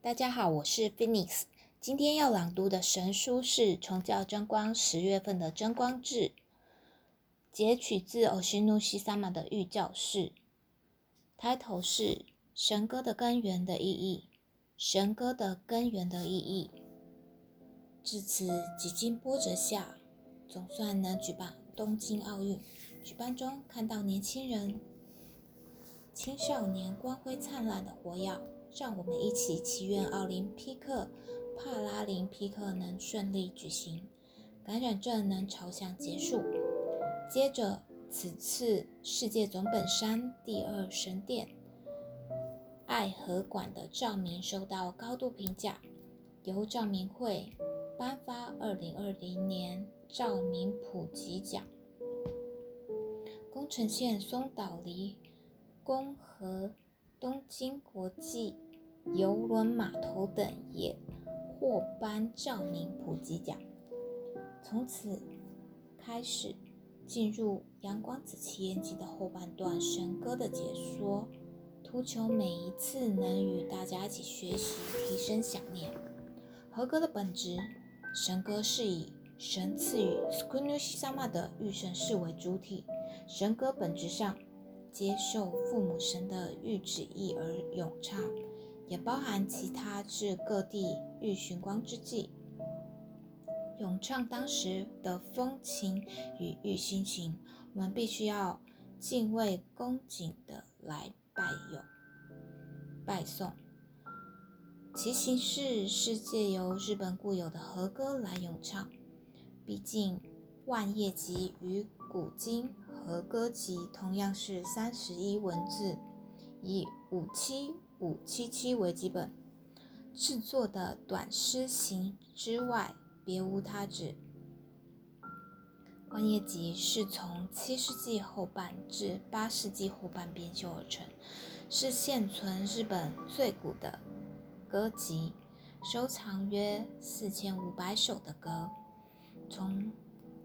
大家好，我是 Phoenix。今天要朗读的神书是《崇教真光》十月份的真光志，截取自欧西努西萨玛的御教示。Title 是神歌的根源的意义。神歌的根源的意义。至此几经波折下，总算能举办东京奥运。举办中看到年轻人、青少年光辉灿烂的活跃。让我们一起祈愿奥林匹克、帕拉林匹克能顺利举行，感染症能朝向结束。接着，此次世界总本山第二神殿爱河馆的照明受到高度评价，由照明会颁发二零二零年照明普及奖。宫城县松岛离宫和。东京国际邮轮码头等也获颁照明普及奖。从此开始进入阳光子奇缘记的后半段神歌的解说，图求每一次能与大家一起学习，提升想念。和歌的本质，神歌是以神赐予 Skunushi Sama 的御神事为主体。神歌本质上。接受父母神的御旨意而咏唱，也包含其他至各地欲寻光之际咏唱当时的风情与欲心情。我们必须要敬畏恭敬的来拜咏拜颂。其形式是借由日本固有的和歌来咏唱，毕竟万叶集与古今。和歌集同样是三十一文字，以五七五七七为基本制作的短诗行之外，别无他旨。万叶集是从七世纪后半至八世纪后半编修而成，是现存日本最古的歌集，收藏约四千五百首的歌。从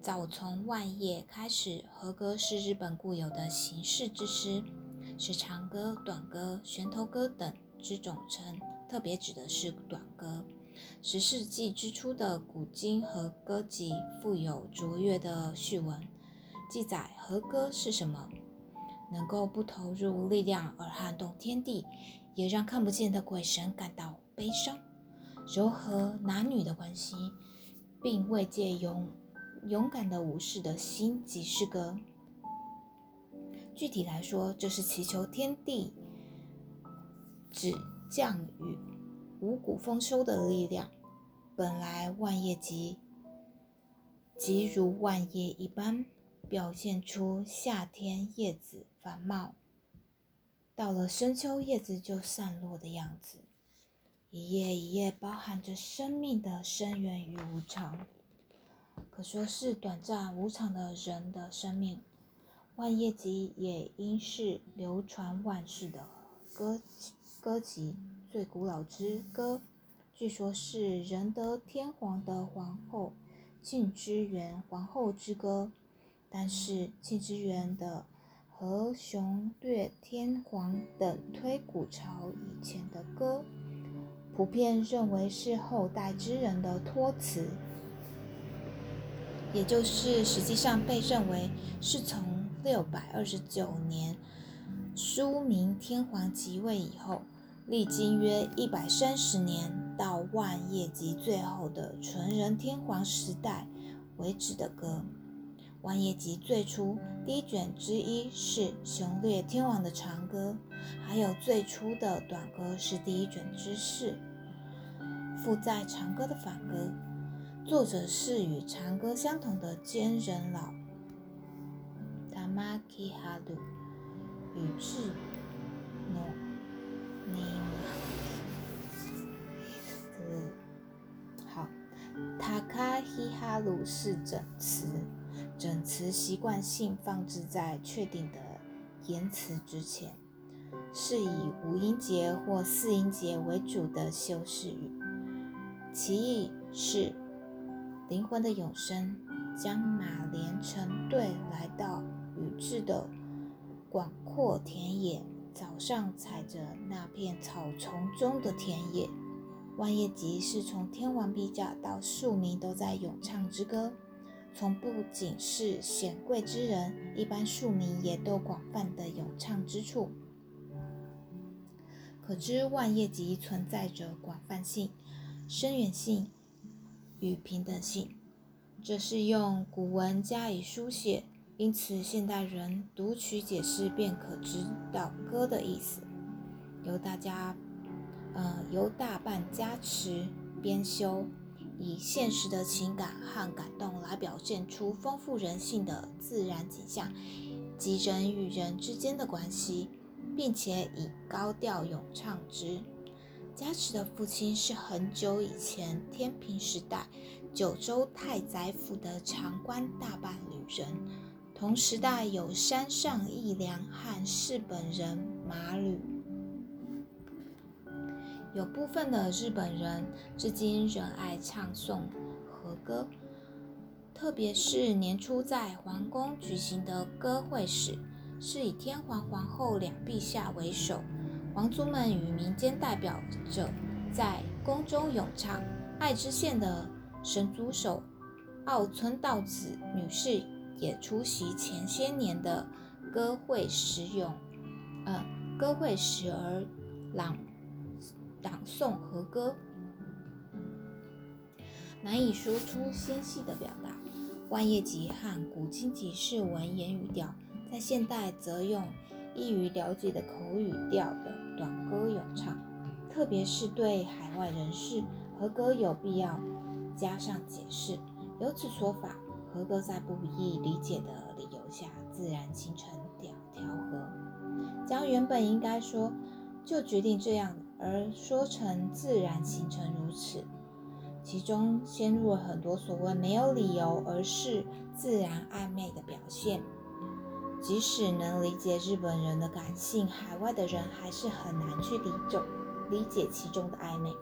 早从万叶开始，和歌是日本固有的形式之诗，是长歌、短歌、旋头歌等之总称，特别指的是短歌。十世纪之初的古今和歌集富有卓越的序文，记载和歌是什么，能够不投入力量而撼动天地，也让看不见的鬼神感到悲伤，柔和男女的关系，并未借用。勇敢的武士的心即是歌。具体来说，这是祈求天地只降雨、五谷丰收的力量。本来万叶集即如万叶一般，表现出夏天叶子繁茂，到了深秋叶子就散落的样子。一页一页包含着生命的深远与无常。可说是短暂无常的人的生命。万叶集也应是流传万世的歌歌集，最古老之歌，据说是仁德天皇的皇后庆之源皇后之歌。但是庆之源的和雄略天皇等推古朝以前的歌，普遍认为是后代之人的托词。也就是实际上被认为是从六百二十九年书明天皇即位以后，历经约一百三十年到万叶集最后的纯仁天皇时代为止的歌。万叶集最初第一卷之一是雄略天王的长歌，还有最初的短歌是第一卷之四，附在长歌的反歌。作者是与长歌相同的坚人老，Tamaki Haru 宇治诺尼马。好，Takahi Haru 是整词，整词习惯性放置在确定的言辞之前，是以五音节或四音节为主的修饰语，其意是。灵魂的永生，将马连成队来到宇治的广阔田野。早上踩着那片草丛中的田野，万叶集是从天王陛下到庶民都在咏唱之歌，从不仅是显贵之人，一般庶民也都广泛的咏唱之处。可知万叶集存在着广泛性、深远性与平等性，这是用古文加以书写，因此现代人读取解释便可知道歌的意思。由大家。呃，由大半加持编修，以现实的情感和感动来表现出丰富人性的自然景象及人与人之间的关系，并且以高调咏唱之。加持的父亲是很久以前天平时代九州太宰府的长官大伴旅人，同时代有山上义良和世本人马吕。有部分的日本人至今仍爱唱诵和歌，特别是年初在皇宫举行的歌会时，是以天皇皇后两陛下为首，皇族们与民间代表者在宫中咏唱。爱知县的神族手奥村道子女士也出席前些年的歌会时咏，呃，歌会时而朗。朗诵和歌，难以说出纤细的表达。万叶集和古今集是文言语调，在现代则用易于了解的口语调的短歌咏唱。特别是对海外人士，和歌有必要加上解释。由此说法，和歌在不易理解的理由下，自然形成调调和，将原本应该说就决定这样。而说成自然形成如此，其中陷入了很多所谓没有理由，而是自然暧昧的表现。即使能理解日本人的感性，海外的人还是很难去理解理解其中的暧昧。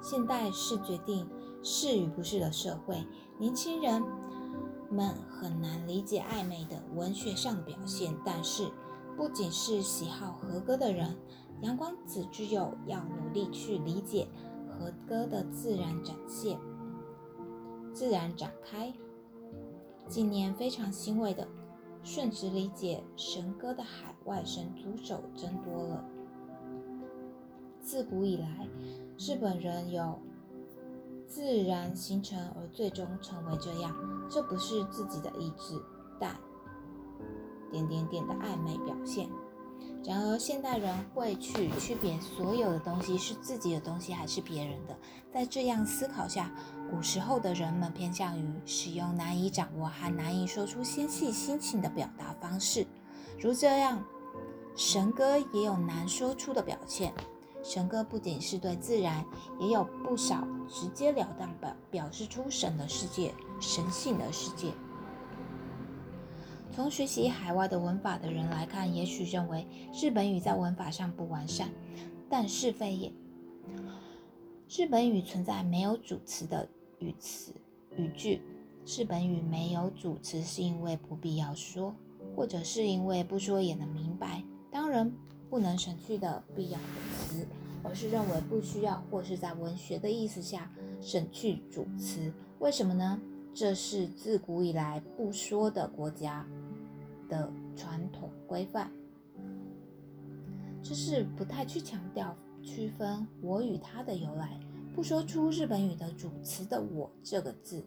现代是决定是与不是的社会，年轻人们很难理解暧昧的文学上的表现，但是。不仅是喜好和歌的人，阳光子之友要努力去理解和歌的自然展现、自然展开。近年非常欣慰的，顺直理解神歌的海外神族手增多了。自古以来，日本人有自然形成而最终成为这样，这不是自己的意志，但。点点点的暧昧表现。然而，现代人会去区别所有的东西是自己的东西还是别人的。在这样思考下，古时候的人们偏向于使用难以掌握还难以说出纤细心情的表达方式，如这样，神歌也有难说出的表现。神歌不仅是对自然，也有不少直截了当表表示出神的世界、神性的世界。从学习海外的文法的人来看，也许认为日本语在文法上不完善，但是非也。日本语存在没有主词的语词语句。日本语没有主词，是因为不必要说，或者是因为不说也能明白。当然不能省去的必要的词，而是认为不需要，或是在文学的意思下省去主词。为什么呢？这是自古以来不说的国家。的传统规范，这是不太去强调区分我与他的由来，不说出日本语的主词的“我”这个字，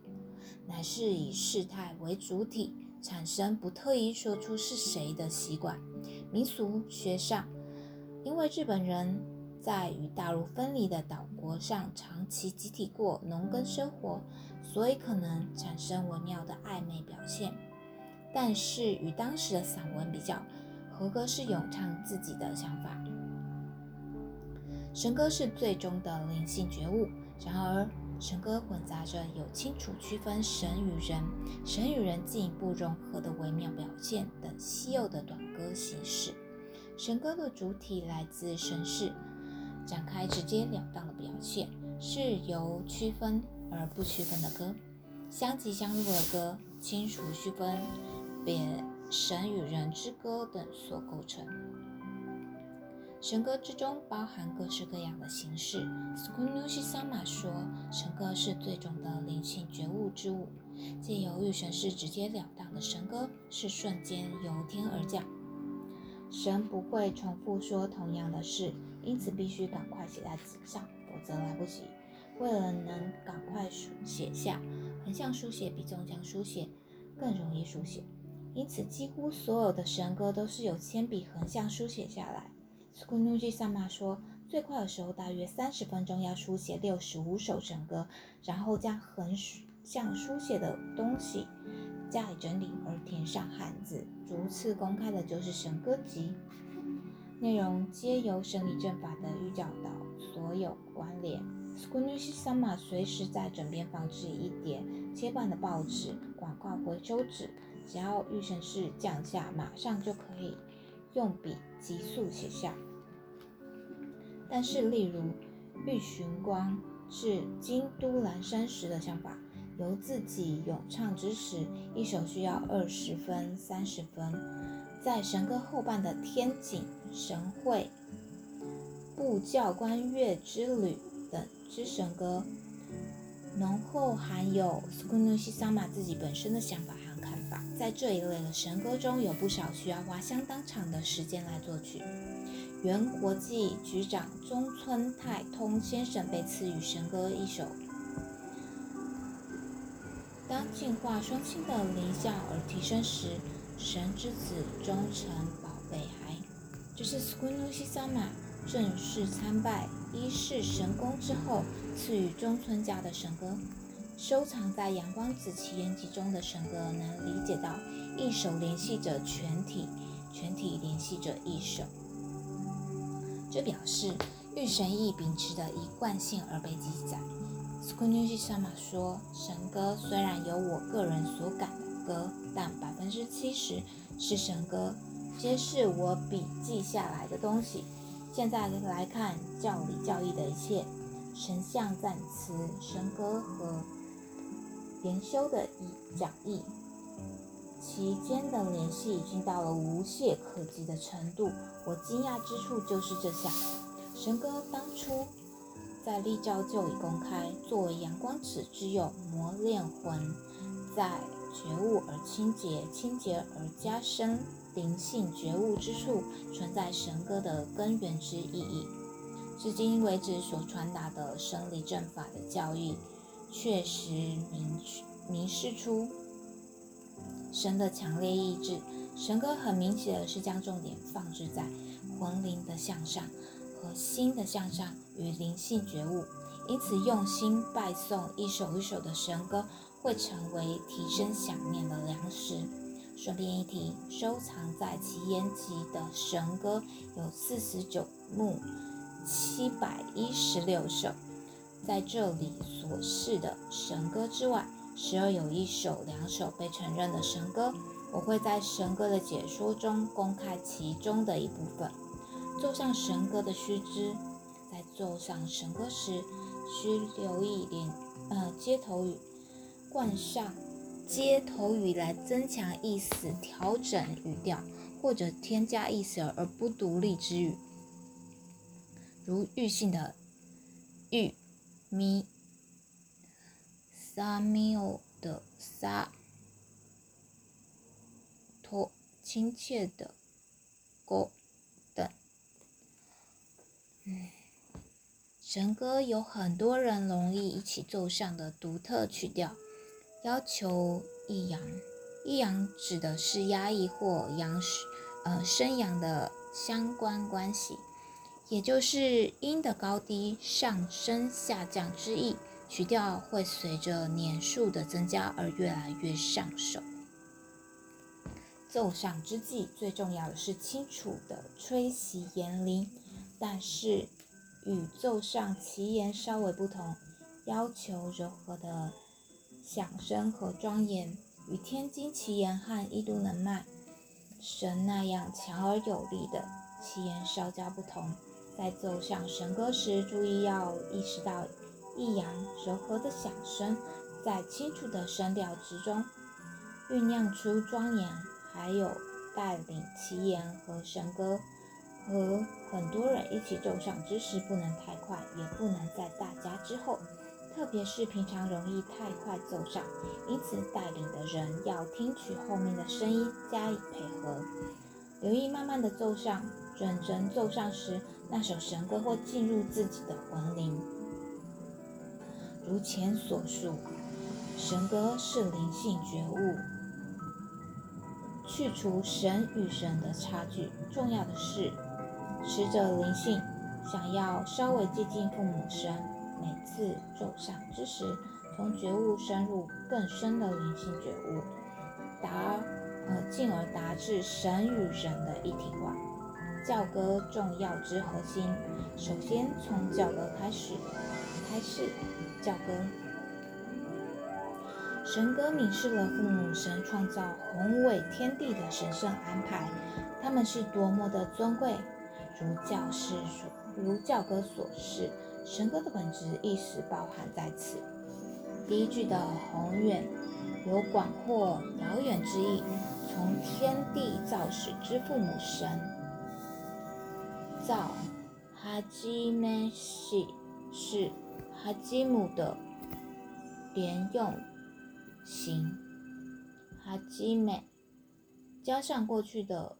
乃是以事态为主体，产生不特意说出是谁的习惯。民俗学上，因为日本人在与大陆分离的岛国上长期集体过农耕生活，所以可能产生微妙的暧昧表现。但是与当时的散文比较，和歌是咏唱自己的想法，神歌是最终的灵性觉悟。然而，神歌混杂着有清楚区分神与人、神与人进一步融合的微妙表现等稀有的短歌形式。神歌的主体来自神世，展开直截了当的表现，是由区分而不区分的歌，相即相入的歌，清楚区分。别神与人之歌等所构成。神歌之中包含各式各样的形式。s k u n u s i Sama 说，神歌是最终的灵性觉悟之物，借由御神是直截了当的神歌，是瞬间由天而降。神不会重复说同样的事，因此必须赶快写在纸上，否则来不及。为了能赶快书写下，横向书写比纵向书写更容易书写，因此几乎所有的神歌都是由铅笔横向书写下来。s k u n u j i Sama 说，最快的时候大约三十分钟要书写六十五首神歌，然后将横向书写的东西加以整理而填上汉字，逐次公开的就是神歌集，内容皆由神理正法的预教导所有关联。s k u n u j i Sama 随时在枕边放置一叠切半的报纸、广告回收纸，只要御神士降下，马上就可以用笔急速写下。但是，例如玉寻光是京都岚山时的想法，由自己咏唱之时，一首需要二十分、三十分。在神歌后半的天井神会、布教官乐之旅等之神歌，浓厚含有 s k u n u s h i Sama 自己本身的想法。在这一类的神歌中，有不少需要花相当长的时间来作曲。原国际局长中村太通先生被赐予神歌一首。当净化双亲的灵相而提升时，神之子终成宝贝孩。这是 s q u i n u s i Sama 正式参拜一世神宫之后赐予中村家的神歌。收藏在阳光子奇缘集中的神歌，能理解到一首联系着全体，全体联系着一首。这表示御神意秉持的一贯性而被记载。s k u n u j i Sama 说：“神歌虽然有我个人所感的歌，但百分之七十是神歌，皆是我笔记下来的东西。现在来看教理教义的一切神像赞词、神歌和研修的讲义。”其间的联系已经到了无懈可击的程度。我惊讶之处就是这项神歌当初在立教就已公开，作为阳光子之友磨练魂，在觉悟而清洁、清洁而加深灵性觉悟之处，存在神歌的根源之意义。至今为止所传达的生理正法的教义，确实明明示出。神的强烈意志，神歌很明显的是将重点放置在魂灵的向上和心的向上与灵性觉悟，因此用心拜诵一首一首的神歌，会成为提升想念的粮食。顺便一提，收藏在奇言集的神歌有四十九目，七百一十六首，在这里所示的神歌之外。时而有一首、两首被承认的神歌，我会在神歌的解说中公开其中的一部分。奏上神歌的须知，在奏上神歌时，需留意连呃接头语，冠上接头语来增强意思、调整语调，或者添加意思而不独立之语，如玉性的玉咪。萨米欧的萨，托亲切的勾等。嗯，神歌有很多人容易一起奏上的独特曲调，要求抑扬。抑扬指的是压抑或扬呃升扬的相关关系，也就是音的高低上升下降之意。曲调会随着年数的增加而越来越上手。奏上之际，最重要的是清楚的吹袭言灵，但是与奏上其言稍微不同，要求柔和的响声和庄严，与天津奇言和一都能脉神那样强而有力的奇言稍加不同。在奏响神歌时，注意要意识到。抑扬柔和的响声，在清楚的声调之中酝酿出庄严，还有带领其言和神歌和很多人一起奏上之时，不能太快，也不能在大家之后，特别是平常容易太快奏上，因此带领的人要听取后面的声音加以配合，留意慢慢的奏上。认真奏上时，那首神歌会进入自己的魂灵。如前所述，神歌是灵性觉悟。去除神与神的差距，重要的是，持着灵性，想要稍微接近父母神，每次奏上之时，从觉悟深入更深的灵性觉悟，达呃进而达至神与人的一体化。教歌重要之核心，首先从教歌开始，开始教歌。神歌明示了父母神创造宏伟天地的神圣安排，他们是多么的尊贵。如教士所，如教歌所示，神歌的本质意识包含在此。第一句的宏远有广阔遥远之意，从天地造始之父母神。造哈基梅西是哈基姆的连用。形，哈基美，加上过去的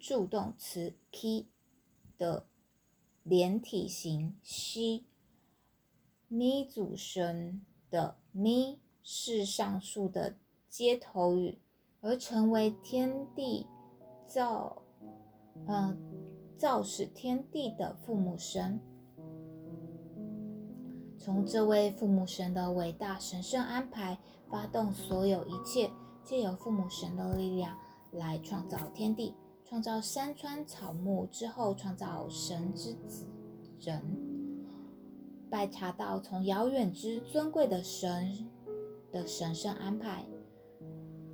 助动词 k 的连体形西，咪组声的咪是上述的接头语，而成为天地造，嗯，造使天地的父母神。从这位父母神的伟大神圣安排。发动所有一切，借由父母神的力量来创造天地，创造山川草木之后，创造神之子人。拜查到从遥远之尊贵的神的神圣安排，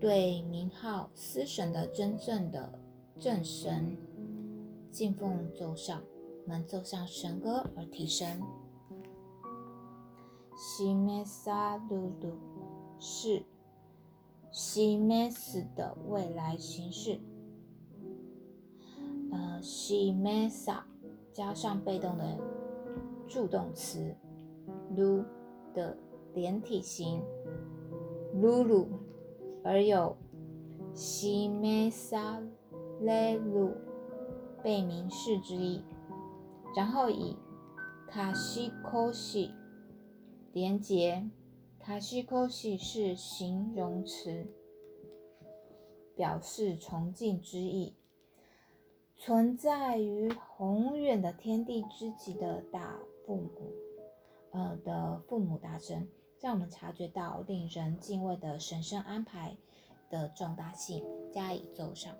对名号司神的真正的正神敬奉奏上，能奏上神歌而提升。西梅萨鲁鲁。是西梅斯的未来形式，呃，西梅萨加上被动的助动词 lu 的连体型 lulu，而有西梅萨勒鲁被名示之意，然后以卡西科西连接。卡西科西是形容词，表示崇敬之意。存在于宏远的天地之极的大父母，呃的父母大神，让我们察觉到令人敬畏的神圣安排的重大性，加以奏上。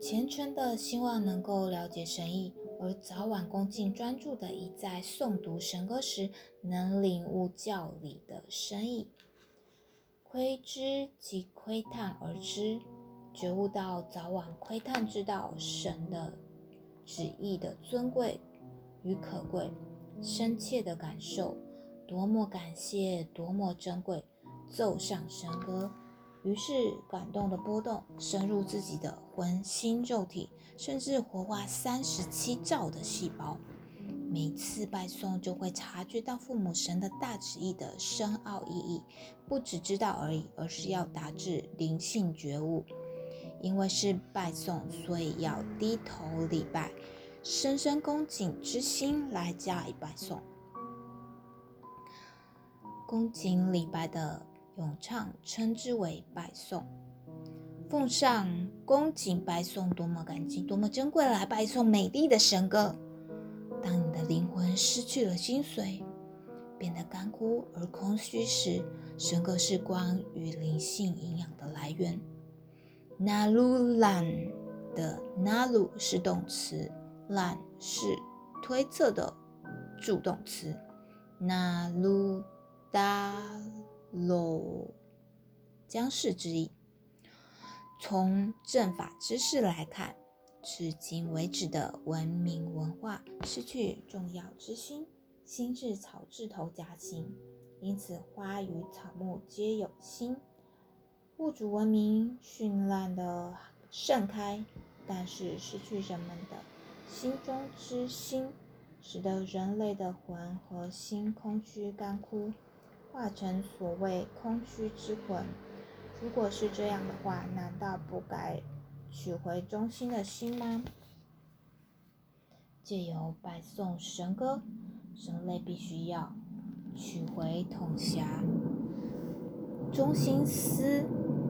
虔诚的希望能够了解神意。而早晚恭敬专注的，以在诵读神歌时能领悟教理的深意，窥知及窥探而知，觉悟到早晚窥探知道神的旨意的尊贵与可贵，深切的感受多么感谢，多么珍贵，奏上神歌。于是，感动的波动深入自己的魂心肉体，甚至活化三十七兆的细胞。每次拜诵，就会察觉到父母神的大旨意的深奥意义，不只知道而已，而是要达至灵性觉悟。因为是拜诵，所以要低头礼拜，深深恭敬之心来加以拜诵。恭敬礼拜的。咏唱称之为拜颂，奉上恭敬拜颂，多么干净，多么珍贵！来拜颂美丽的神歌。当你的灵魂失去了精髓，变得干枯而空虚时，神歌是光与灵性营养的来源。那鲁兰的那鲁是动词，懒是推测的助动词。那鲁达。罗，将士之意。从正法知识来看，至今为止的文明文化失去重要之心，心是草字头加心，因此花与草木皆有心。物主文明绚烂的盛开，但是失去人们的心中之心，使得人类的魂和心空虚干枯，化成所谓空虚之魂。如果是这样的话，难道不该取回中心的心吗？借由拜诵神歌，人类必须要取回统辖中心思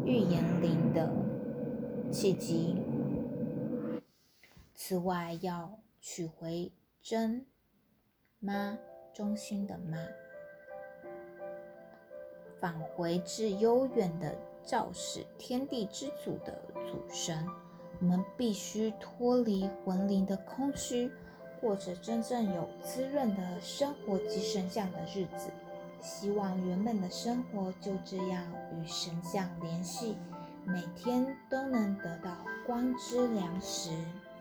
预言灵的契机。此外，要取回真妈中心的妈，返回至悠远的。肇始天地之祖的祖神，我们必须脱离魂灵的空虚，过着真正有滋润的生活及神像的日子。希望原本的生活就这样与神像联系，每天都能得到光之粮食。